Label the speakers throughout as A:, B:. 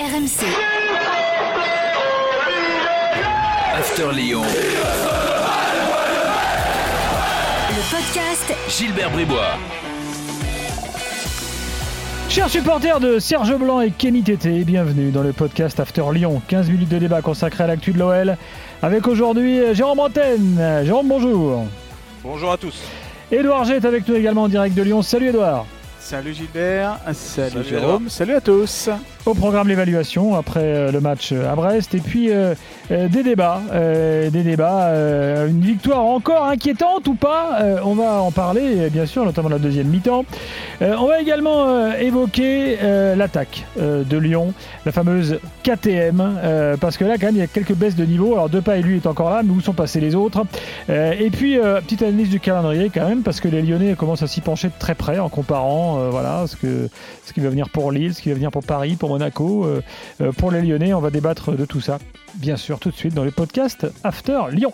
A: RMC.
B: After Lyon.
A: Le podcast
B: Gilbert Bribois.
C: Chers supporters de Serge Blanc et Kenny Tété, bienvenue dans le podcast After Lyon. 15 minutes de débat consacré à l'actu de l'OL. Avec aujourd'hui euh, Jérôme Bretagne. Jérôme, bonjour.
D: Bonjour à tous.
C: Edouard G est avec nous également en direct de Lyon. Salut Edouard.
E: Salut Gilbert, salut,
D: Salut
E: Jérôme, salut à tous.
C: Au programme l'évaluation après euh, le match à Brest et puis euh, euh, des débats, des débats, une victoire encore inquiétante ou pas, on va en parler bien sûr, notamment la deuxième mi-temps. On va également évoquer l'attaque de Lyon, la fameuse KTM, parce que là quand même il y a quelques baisses de niveau. Alors Depay lui est encore là, mais où sont passés les autres? Et puis petite analyse du calendrier quand même, parce que les Lyonnais commencent à s'y pencher de très près en comparant, voilà, ce que ce qui va venir pour Lille, ce qui va venir pour Paris, pour Monaco, euh, euh, pour les Lyonnais. On va débattre de tout ça, bien sûr, tout de suite dans le podcast After Lyon.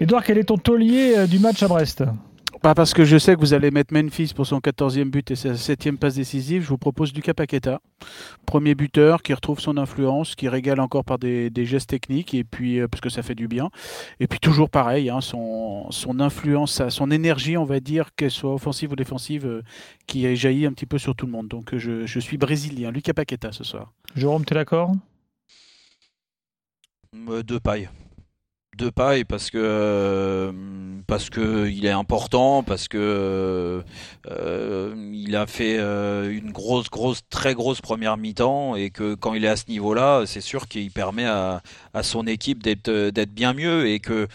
C: Edouard, quel est ton taulier euh, du match à Brest?
E: Pas parce que je sais que vous allez mettre Memphis pour son 14e but et sa 7e passe décisive, je vous propose Lucas Paqueta. Premier buteur qui retrouve son influence, qui régale encore par des, des gestes techniques, et puis euh, parce que ça fait du bien. Et puis toujours pareil, hein, son, son influence, son énergie, on va dire, qu'elle soit offensive ou défensive, euh, qui a jailli un petit peu sur tout le monde. Donc euh, je, je suis brésilien, Lucas Paqueta ce soir.
C: Jérôme, t'es d'accord?
D: Euh, Deux pailles. Deux pailles parce que euh, parce que il est important, parce que euh, il a fait euh, une grosse, grosse, très grosse première mi-temps et que quand il est à ce niveau-là, c'est sûr qu'il permet à, à son équipe d'être d'être bien mieux et que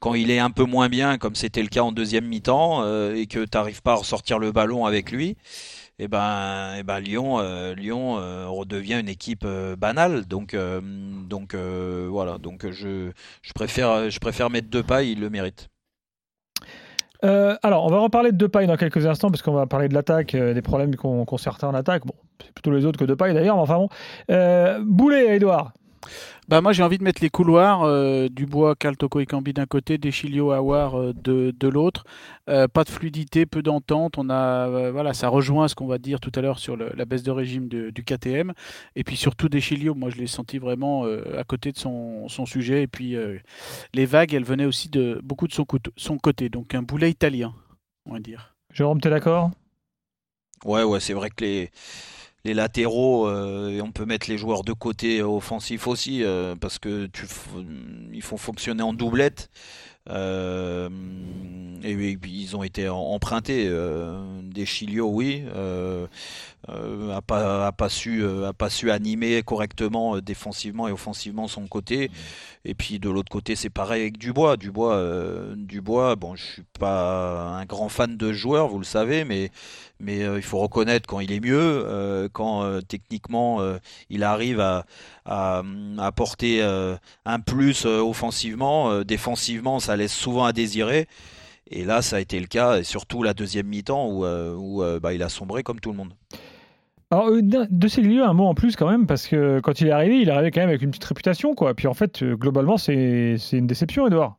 D: quand il est un peu moins bien, comme c'était le cas en deuxième mi-temps, et que tu n'arrives pas à ressortir le ballon avec lui. Et ben, eh ben Lyon, euh, Lyon euh, redevient une équipe euh, banale. Donc, donc voilà. Donc je, je préfère, je préfère mettre deux pas. Il le mérite.
C: Alors, on va reparler de Depay dans quelques instants, parce qu'on va parler de l'attaque, des problèmes qu'ont qu'ont certains en attaque. Bon, c'est plutôt les autres que Depay d'ailleurs, mais enfin bon. Boulet, Edouard.
E: Bah moi j'ai envie de mettre les couloirs, euh, Dubois, Caltoco et Cambi d'un côté, Deschilio, Awar euh, de, de l'autre. Euh, pas de fluidité, peu d'entente. On a euh, voilà, ça rejoint ce qu'on va dire tout à l'heure sur le- la baisse de régime de- du KTM. Et puis surtout Deschilio, moi je l'ai senti vraiment euh, à côté de son, son sujet. Et puis euh, les vagues, elles venaient aussi de beaucoup de son côté. Donc un boulet italien, on va dire.
C: Jérôme, t'es d'accord?
D: Ouais, ouais, c'est vrai que les, les latéraux, euh, et on peut mettre les joueurs de côté offensifs aussi, euh, parce que tu, ils font fonctionner en doublette. Euh, et, puis ils ont été em- empruntés. Des Chilio, oui, a pas, a pas su, a pas su animer correctement défensivement et offensivement son côté. Et puis de l'autre côté, c'est pareil avec Dubois. Dubois, Dubois, bon, je suis pas un grand fan de joueur, vous le savez, mais mais euh, il faut reconnaître quand il est mieux, euh, quand euh, techniquement il arrive à, à, apporter un plus offensivement, défensivement ça laisse souvent à désirer. Et là, ça a été le cas, et surtout la deuxième mi-temps où, bah, il a sombré comme tout le monde.
C: Alors, de ces lieux, un mot en plus quand même, parce que quand il est arrivé, il est arrivé quand même avec une petite réputation, quoi. Puis en fait, globalement, c'est une déception, Edouard.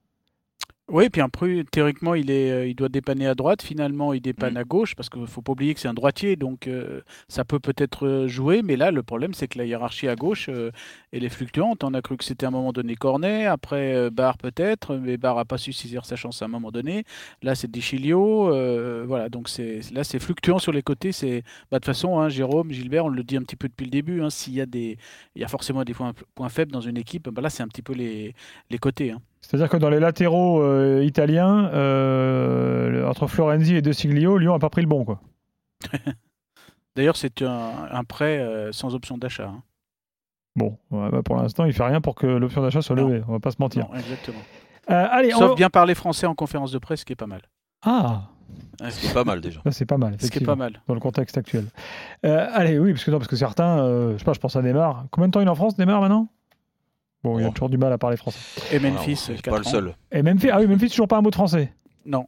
E: Oui, puis après, théoriquement, il, est, euh, il doit dépanner à droite. Finalement, il dépanne
D: Mm.
E: à gauche parce qu'il ne faut pas oublier que c'est un droitier, donc euh, ça peut peut-être euh, jouer. Mais là, le problème, c'est que la hiérarchie à gauche, euh, elle est fluctuante. On a cru que c'était à un moment donné Cornet, après euh, Barre peut-être, mais Barre n'a pas su saisir sa chance à un moment donné. Là, c'est Deschilio. voilà, donc c'est là, c'est fluctuant sur les côtés. C'est bah, de toute façon, hein, Jérôme, Gilbert, on le dit un petit peu depuis le début. hein, S'il y a des, il y a forcément des points, points faibles dans une équipe. bah, là, c'est un petit peu les, les côtés. hein.
C: C'est-à-dire que dans les latéraux euh, italiens, euh, entre Florenzi et De Siglio, Lyon n'a pas pris le bon, quoi.
E: D'ailleurs, c'est un, un prêt euh, sans option d'achat. hein.
C: Bon, ouais, bah, pour l'instant, il fait rien pour que l'option d'achat soit
E: Non.
C: levée. On va pas se mentir.
E: Non, exactement.
C: Euh, allez, on
E: Sauf bien parler français en conférence de presse, ce qui est pas mal.
C: Ah,
D: C'est pas mal déjà.
C: c'est pas mal.
E: Ce qui est pas mal.
C: dans le contexte actuel. Euh, allez, oui, parce que, non, parce que certains, euh, je sais pas, je pense à Neymar. Combien de temps il est en France, Neymar, maintenant? Bon, il a
D: Oh.
C: toujours du mal à parler français.
E: Et Memphis,
D: c'est
E: 4
D: pas le seul.
C: Et Memphis, ah oui, Memphis, toujours pas un mot de français.
E: Non,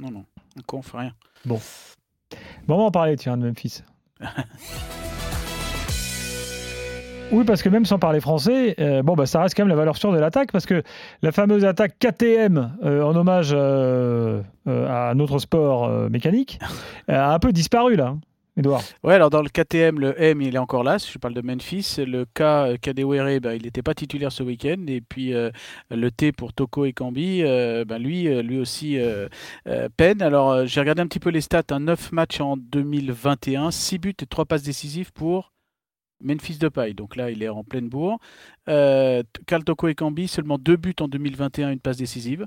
E: non, non. Encore, on fait rien.
C: Bon, on va en parler, tiens, de Memphis. Oui, parce que même sans parler français, euh, bon, bah, ça reste quand même la valeur sûre de l'attaque, parce que la fameuse attaque KTM, euh, en hommage euh, euh, à notre sport euh, mécanique, a un peu disparu là. Edouard
E: Ouais, alors dans le KTM, le M, il est encore là. Je parle de Memphis, le K, euh, Kadewere, ben, il n'était pas titulaire ce week-end. Et puis euh, le T pour Toko et Kambi, euh, ben, lui, lui aussi peine. Alors j'ai regardé un petit peu les stats. Un 9 matchs en 2021, 6 buts et 3 passes décisives pour Memphis de paille, donc là il est en pleine bourre. Euh, Toko et Cambi, seulement deux buts en 2021, une passe décisive.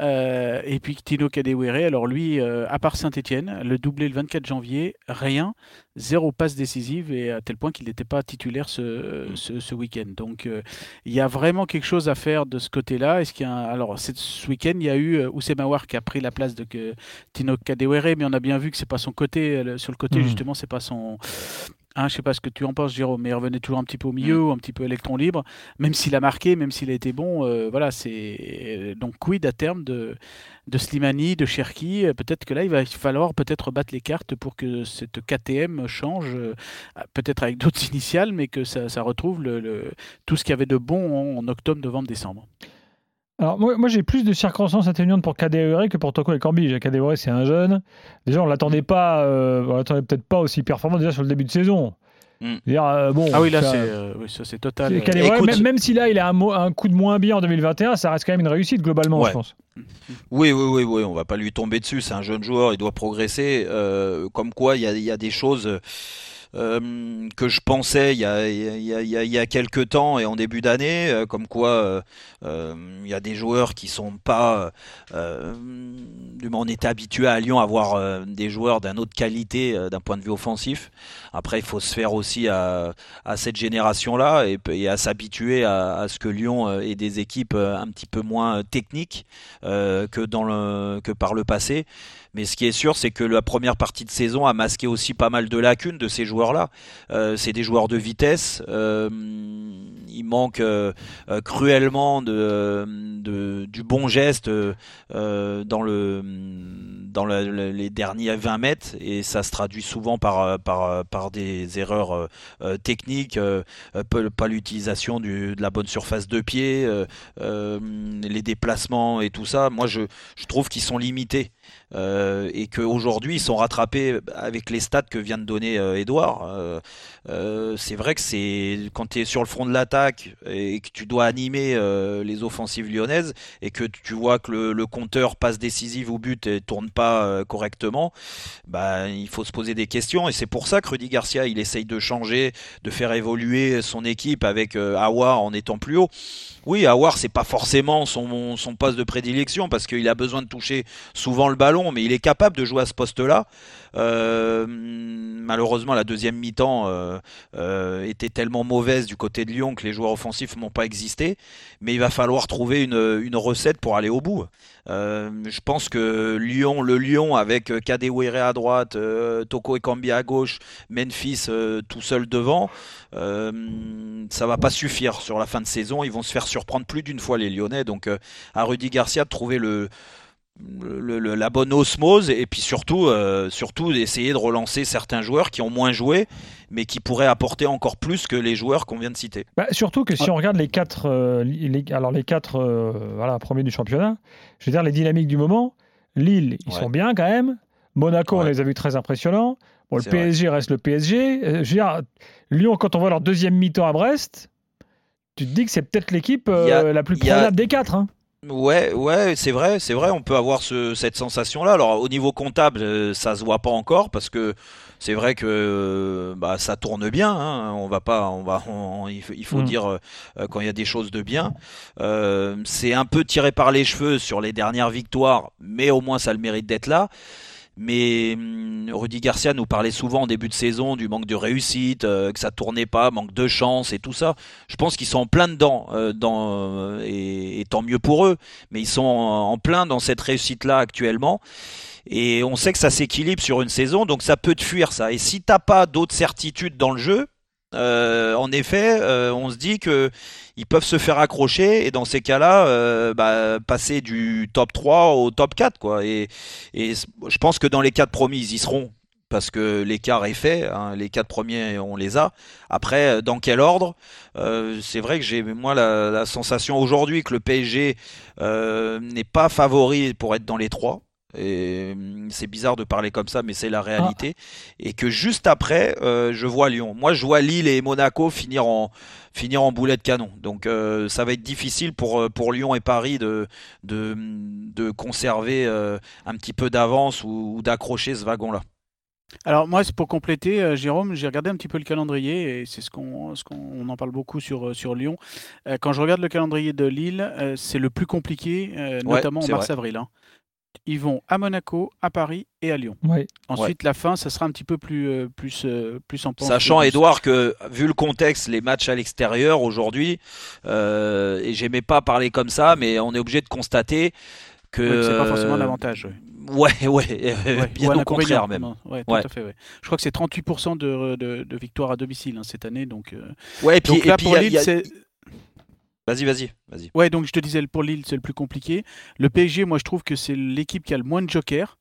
E: Euh, et puis Tino Kadewere, alors lui, euh, à part Saint-Etienne, le doublé le 24 janvier, rien, zéro passe décisive, et à tel point qu'il n'était pas titulaire ce, ce, week-end. Donc euh, il y a vraiment quelque chose à faire de ce côté-là. Est-ce qu'il y a Alors ce week-end, il y a eu Oussema qui a pris la place de Tino Kadewere, mais on a bien vu que c'est pas son côté, sur le côté mmh. justement, c'est pas son Hein, je sais pas ce que tu en penses, Jérôme, mais il revenait toujours un petit peu au milieu, mm. un petit peu électron libre, même s'il a marqué, même s'il a été bon. Euh, voilà, c'est donc quid à terme de, de Slimani, de Cherki. Peut-être que là, il va falloir peut-être battre les cartes pour que cette KTM change, euh, peut-être avec d'autres initiales, mais que ça, retrouve le, tout ce qu'il y avait de bon en, octobre, novembre, décembre.
C: Alors moi, j'ai plus de circonstances atténuantes pour Kadewere que pour Toko et Cambi. Kadewere c'est un jeune. Déjà on l'attendait pas, euh, on l'attendait peut-être pas aussi performant déjà sur le début de saison.
E: Mm. Euh, bon, ah oui là c'est euh, c'est total.
C: même, si là il a un, un, coup de moins bien en 2021, ça reste quand même une réussite globalement je pense.
D: Oui, oui, oui, oui, on va pas lui tomber dessus. C'est un jeune joueur, il doit progresser. comme quoi, il y a, y a, des choses euh, que je pensais il y, a, il, quelques temps et en début d'année, euh, comme quoi euh, il y a des joueurs qui sont pas. on était habitué à Lyon à avoir des joueurs d'une autre qualité d'un point de vue offensif. Après, il faut se faire aussi à, cette génération-là et, à s'habituer à, ce que Lyon ait des équipes un petit peu moins techniques que, par le passé. Mais ce qui est sûr, c'est que la première partie de saison a masqué aussi pas mal de lacunes de ces joueurs-là. Euh, c'est des joueurs de vitesse. Euh, il manque euh, cruellement de, du bon geste dans, le, dans les derniers 20 mètres et ça se traduit souvent par, par, des erreurs techniques, pas l'utilisation de la bonne surface de pied, les déplacements et tout ça. Moi, je trouve qu'ils sont limités. Euh, et qu'aujourd'hui ils sont rattrapés avec les stats que vient de donner Edouard. Euh, euh, c'est vrai que c'est quand tu es sur le front de l'attaque et que tu dois animer les offensives lyonnaises et que tu vois que le, compteur passe décisive au but et tourne pas correctement, bah, il faut se poser des questions et c'est pour ça que Rudy Garcia il essaye de changer, de faire évoluer son équipe avec Awar en étant plus haut. Oui, Awar c'est pas forcément son, poste de prédilection parce qu'il a besoin de toucher souvent le ballon, mais il est capable de jouer à ce poste-là. Euh, malheureusement, la deuxième mi-temps euh, euh, était tellement mauvaise du côté de Lyon que les joueurs offensifs n'ont pas existé. Mais il va falloir trouver une, recette pour aller au bout. je pense que Lyon, le Lyon avec Kadewere à droite, Toko Ekambi à gauche, Memphis tout seul devant, ça va pas suffire sur la fin de saison. Ils vont se faire surprendre plus d'une fois les Lyonnais. Donc à Rudy Garcia de trouver le la bonne osmose et puis surtout, euh, surtout d'essayer de relancer certains joueurs qui ont moins joué mais qui pourraient apporter encore plus que les joueurs qu'on vient de citer.
C: Bah, surtout que si on regarde les quatre, euh, alors les quatre euh, voilà, premiers du championnat, je veux dire les dynamiques du moment, Lille, ils sont bien quand même. Monaco, on les a vus très impressionnants. Bon, le PSG reste le PSG. je veux dire, Lyon, quand on voit leur deuxième mi-temps à Brest, tu te dis que c'est peut-être l'équipe la plus probable des quatre. Hein.
D: Ouais, ouais, c'est vrai, c'est vrai, on peut avoir ce, cette sensation-là. Alors au niveau comptable, euh, ça se voit pas encore parce que c'est vrai que euh, bah, ça tourne bien. Hein. On va pas, on va, il faut, mm. dire euh, quand il y a des choses de bien. c'est un peu tiré par les cheveux sur les dernières victoires, mais au moins ça a le mérite d'être là. Mais hum, Rudy Garcia nous parlait souvent en début de saison du manque de réussite, euh, que ça tournait pas, manque de chance et tout ça. Je pense qu'ils sont en plein dedans, euh, euh, et, tant mieux pour eux. Mais ils sont en, plein dans cette réussite-là actuellement. Et on sait que ça s'équilibre sur une saison, donc ça peut te fuir ça. Et si t'as pas d'autres certitudes dans le jeu, euh, en effet, euh, on se dit que ils peuvent se faire accrocher et dans ces cas-là, euh, bah, passer du top 3 au top 4. Quoi. Et, je pense que dans les quatre premiers, ils y seront parce que l'écart est fait. Hein, les quatre premiers, on les a. Après, dans quel ordre C'est vrai que j'ai moi la, la sensation aujourd'hui que le PSG n'est pas favori pour être dans les trois. Et hum, c'est bizarre de parler comme ça, mais c'est la réalité. Et que juste après, euh, je vois Lyon. Moi, je vois Lille et Monaco finir en finir en boulet de canon. Donc, euh, ça va être difficile pour euh, pour Lyon et Paris de de, de conserver euh, un petit peu d'avance ou, ou d'accrocher ce wagon-là.
E: Alors moi, c'est pour compléter, euh, Jérôme, j'ai regardé un petit peu le calendrier et c'est ce qu'on, ce qu'on en parle beaucoup sur, euh, sur Lyon. Euh, quand je regarde le calendrier de Lille, c'est le plus compliqué, notamment en mars-avril. hein. Ils vont à Monaco, à Paris et à Lyon.
C: Ouais.
E: Ensuite, la fin, ça sera un petit peu plus, euh, plus, euh, plus en pente.
D: Sachant,
E: plus-
D: Edouard, que vu le contexte, les matchs à l'extérieur aujourd'hui, euh, et j'aimais pas parler comme ça, mais on est obligé de constater que.
E: Ouais, c'est pas forcément
D: euh,
E: un avantage. ouais.
D: Ouais, ouais,
E: Ouais,
D: bien au contraire même.
E: tout
D: Ouais.
E: à fait. ouais. Je crois que c'est 38% de, de, de victoires à domicile hein, cette année. Donc, euh,
D: Ouais, et puis,
E: donc
D: et
E: là,
D: puis,
E: pour
D: y a-
E: Lille,
D: il y a-
E: c'est.
D: Vas-y, vas-y, vas-y.
E: Ouais, donc je te disais, pour Lille, c'est le plus compliqué. Le PSG, moi, je trouve que c'est l'équipe qui a le moins de jokers.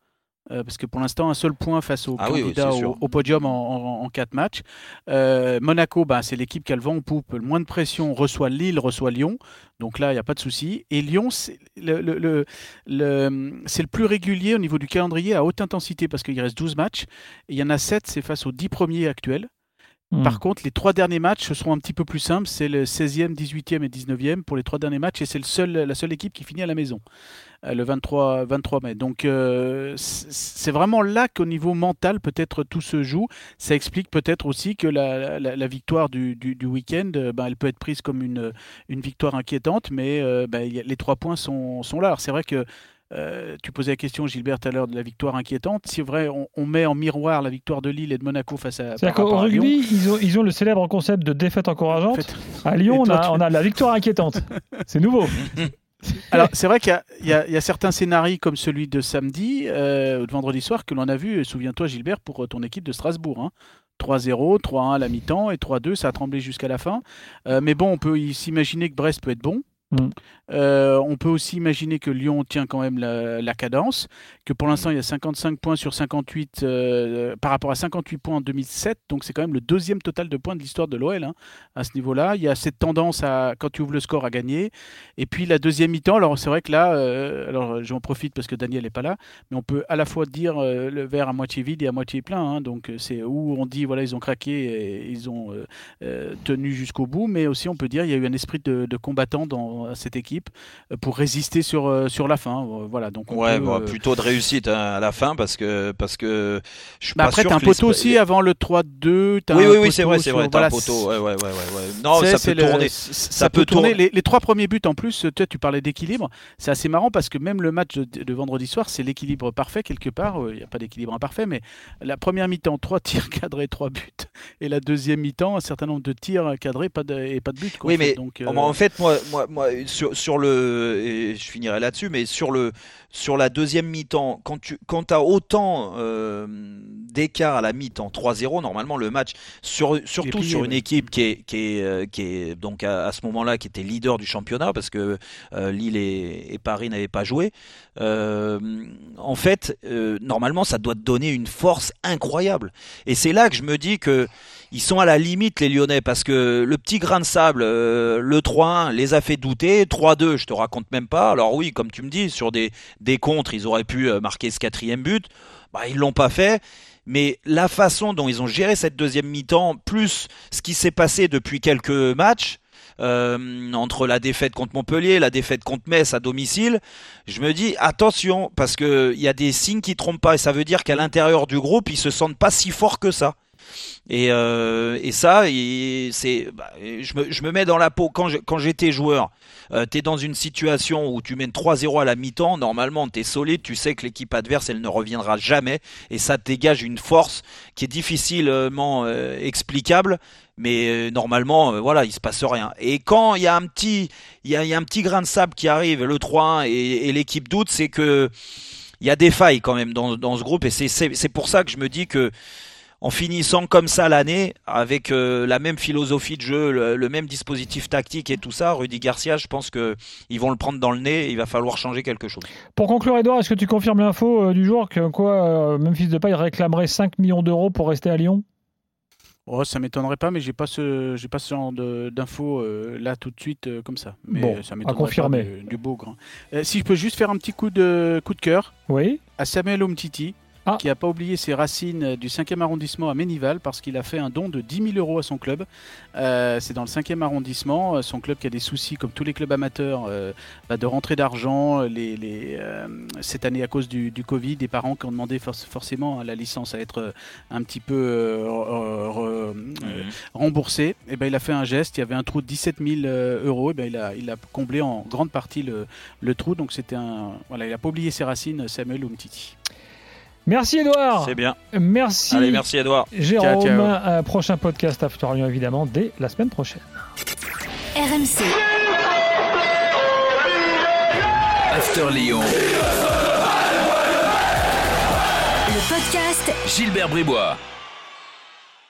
E: euh, parce que pour l'instant, un seul point face aux
D: Ah oui, oui,
E: candidats au, au podium en, en, en quatre matchs. Euh, Monaco, bah, c'est l'équipe qui a le vent en poupe, le moins de pression, reçoit Lille, reçoit Lyon. Donc là, il n'y a pas de souci. Et Lyon, c'est le, le, le- le- c'est le plus régulier au niveau du calendrier à haute intensité parce qu'il reste 12 matchs. Et il y en a 7, c'est face aux 10 premiers actuels.
C: Hmm.
E: Par contre, les trois derniers matchs seront un petit peu plus simples. C'est le 16e, 18e et 19e pour les trois derniers matchs. Et c'est le seul, la seule équipe qui finit à la maison, euh, le 23, 23 mai. Donc, euh, c'est vraiment là qu'au niveau mental, peut-être tout se joue. Ça explique peut-être aussi que la, la- la victoire du, du- du week-end, euh, ben, elle peut être prise comme une, une victoire inquiétante, mais ben, a- les trois points sont, sont là. Alors, c'est vrai que euh, tu posais la question, Gilbert, tout à l'heure de la victoire inquiétante. C'est vrai, on, on met en miroir la victoire de Lille et de Monaco face à,
C: C'est-à-dire qu'au rugby, ils ont, ils ont le célèbre concept de défaite encourageante.
E: En fait,
C: À Lyon, on
E: toi,
C: a,
E: tu-
C: on a la victoire inquiétante. C'est nouveau.
E: Alors, c'est vrai qu'il y a- y, y certains scénarios comme celui de samedi euh, ou de vendredi soir que l'on a vu, souviens-toi Gilbert, pour euh, ton équipe de Strasbourg. hein. 3-0, 3-1 à la mi-temps et 3-2, ça a tremblé jusqu'à la fin. Euh, mais bon, on peut s'imaginer que Brest peut être bon.
C: Mm.
E: Euh, on peut aussi imaginer que Lyon tient quand même la, cadence, que pour l'instant il y a 55 points sur 58 euh, par rapport à 58 points en 2007, donc c'est quand même le deuxième total de points de l'histoire de l'OL hein, à ce niveau-là. Il y a cette tendance à, quand tu ouvres le score, à gagner. Et puis la deuxième mi-temps, alors c'est vrai que là, euh, alors j'en profite parce que Daniel n'est pas là, mais on peut à la fois dire euh, le verre à moitié vide et à moitié plein. hein. donc euh, c'est où on dit voilà ils ont craqué et ils ont euh, euh, tenu jusqu'au bout, mais aussi on peut dire il y a eu un esprit de, combattant dans cette équipe euh, pour résister sur euh, sur la fin. Euh, Voilà donc on
D: Ouais,
E: peut,
D: plutôt de réussite hein, à la fin parce que parce que je suis
E: bah
D: pas
E: après t'as un poteau aussi avant le 3-2. t'as
D: Oui, oui, oui, c'est vrai, c'est vrai.
E: Voilà,
D: un poteau. Ouais, ouais, Non, ça peut tourner.
E: c-
D: Ça
E: Ça peut
D: peut
E: tourner.
D: tourner.
E: Les, les trois premiers buts en plus, toi tu parlais d'équilibre, c'est assez marrant parce que même le match de, de vendredi soir, c'est l'équilibre parfait quelque part. Il n'y a pas d'équilibre imparfait, mais la première mi-temps, trois tirs cadrés, trois buts, et la deuxième mi-temps, un certain nombre de tirs cadrés, pas de, et pas de but. quoi,
D: Oui,
E: en fait.
D: mais
E: donc,
D: en-
E: euh,
D: en fait, moi, moi, moi sur, sur le, et je finirai là-dessus, mais sur le, sur la deuxième mi-temps, quand tu, quand as autant euh, d'écart à la mi-temps, 3-0, normalement le match, sur, surtout
E: plié,
D: sur une
E: ouais.
D: équipe qui est, qui est, euh, qui est donc à, à ce moment-là qui était leader du championnat parce que euh, Lille et, et Paris n'avaient pas joué. euh, en fait, normalement, ça doit te donner une force incroyable. Et c'est là que je me dis que ils sont à la limite les Lyonnais parce que le petit grain de sable, euh, le 3-1 les a fait douter, 3-2 je te raconte même pas. Alors oui, comme tu me dis, sur des, des contres, ils auraient pu euh, marquer ce quatrième but, bah ils l'ont pas fait. Mais la façon dont ils ont géré cette deuxième mi-temps, plus ce qui s'est passé depuis quelques matchs, euh, entre la défaite contre Montpellier, la défaite contre Metz à domicile, je me dis attention parce que il y a des signes qui trompent pas et ça veut dire qu'à l'intérieur du groupe ils se sentent pas si forts que ça. Et, euh, et ça, c'est, bah, je, me, je me mets dans la peau. Quand j'étais joueur, euh, tu es dans une situation où tu mènes 3-0 à la mi-temps. Normalement, tu es solide. Tu sais que l'équipe adverse, elle ne reviendra jamais. Et ça te dégage une force qui est difficilement euh, explicable. Mais euh, normalement, voilà, il se passe rien. Et quand il y a un petit, y a, un petit grain de sable qui arrive, le 3-1 et, l'équipe doute, c'est que il y a des failles quand même dans, dans ce groupe. Et c'est pour ça que je me dis que en finissant comme ça l'année, avec euh, la même philosophie de jeu, le, le même dispositif tactique et tout ça, Rudy Garcia, je pense que ils vont le prendre dans le nez. Et il va falloir changer quelque chose.
C: Pour conclure, Edouard, est-ce que tu confirmes l'info euh, du jour que quoi, euh, Memphis Depay réclamerait 5 millions d'euros pour rester à Lyon?
E: Oh, ça m'étonnerait pas, mais j'ai pas ce, j'ai pas ce genre de- d'infos euh, là tout de suite euh, comme ça. Mais
C: Bon,
E: ça
C: à
E: m'étonnerait
C: confirmer.
E: pas du, du beau grand. Euh, si je peux juste faire un petit coup de coup de cœur
C: Oui.
E: à Samuel Omtiti,
C: Ah.
E: qui n'a pas oublié ses racines du 5e arrondissement à Ménival parce qu'il a fait un don de 10 000 euros à son club. Euh, c'est dans le 5e arrondissement, euh, son club qui a des soucis, comme tous les clubs amateurs, euh, bah, de rentrée d'argent. Les, les, euh, cette année, à cause du, du Covid, des parents qui ont demandé forc- forcément à la licence à être un petit peu re- re- euh, remboursé. Et ben, il a fait un geste, il y avait un trou de 17 000 euh, euros, et ben, il, a, il a comblé en grande partie le, le trou. Donc c'était un. Voilà, il n'a pas oublié ses racines, Samuel Umtiti.
C: Merci Edouard.
D: C'est bien.
C: Merci.
D: Allez, merci Edouard.
C: Jérôme,
E: Ciao, ciao.
C: un prochain podcast After Lyon évidemment dès la semaine prochaine.
A: RMC,
B: After Lyon.
A: le podcast
B: Gilbert Bribois.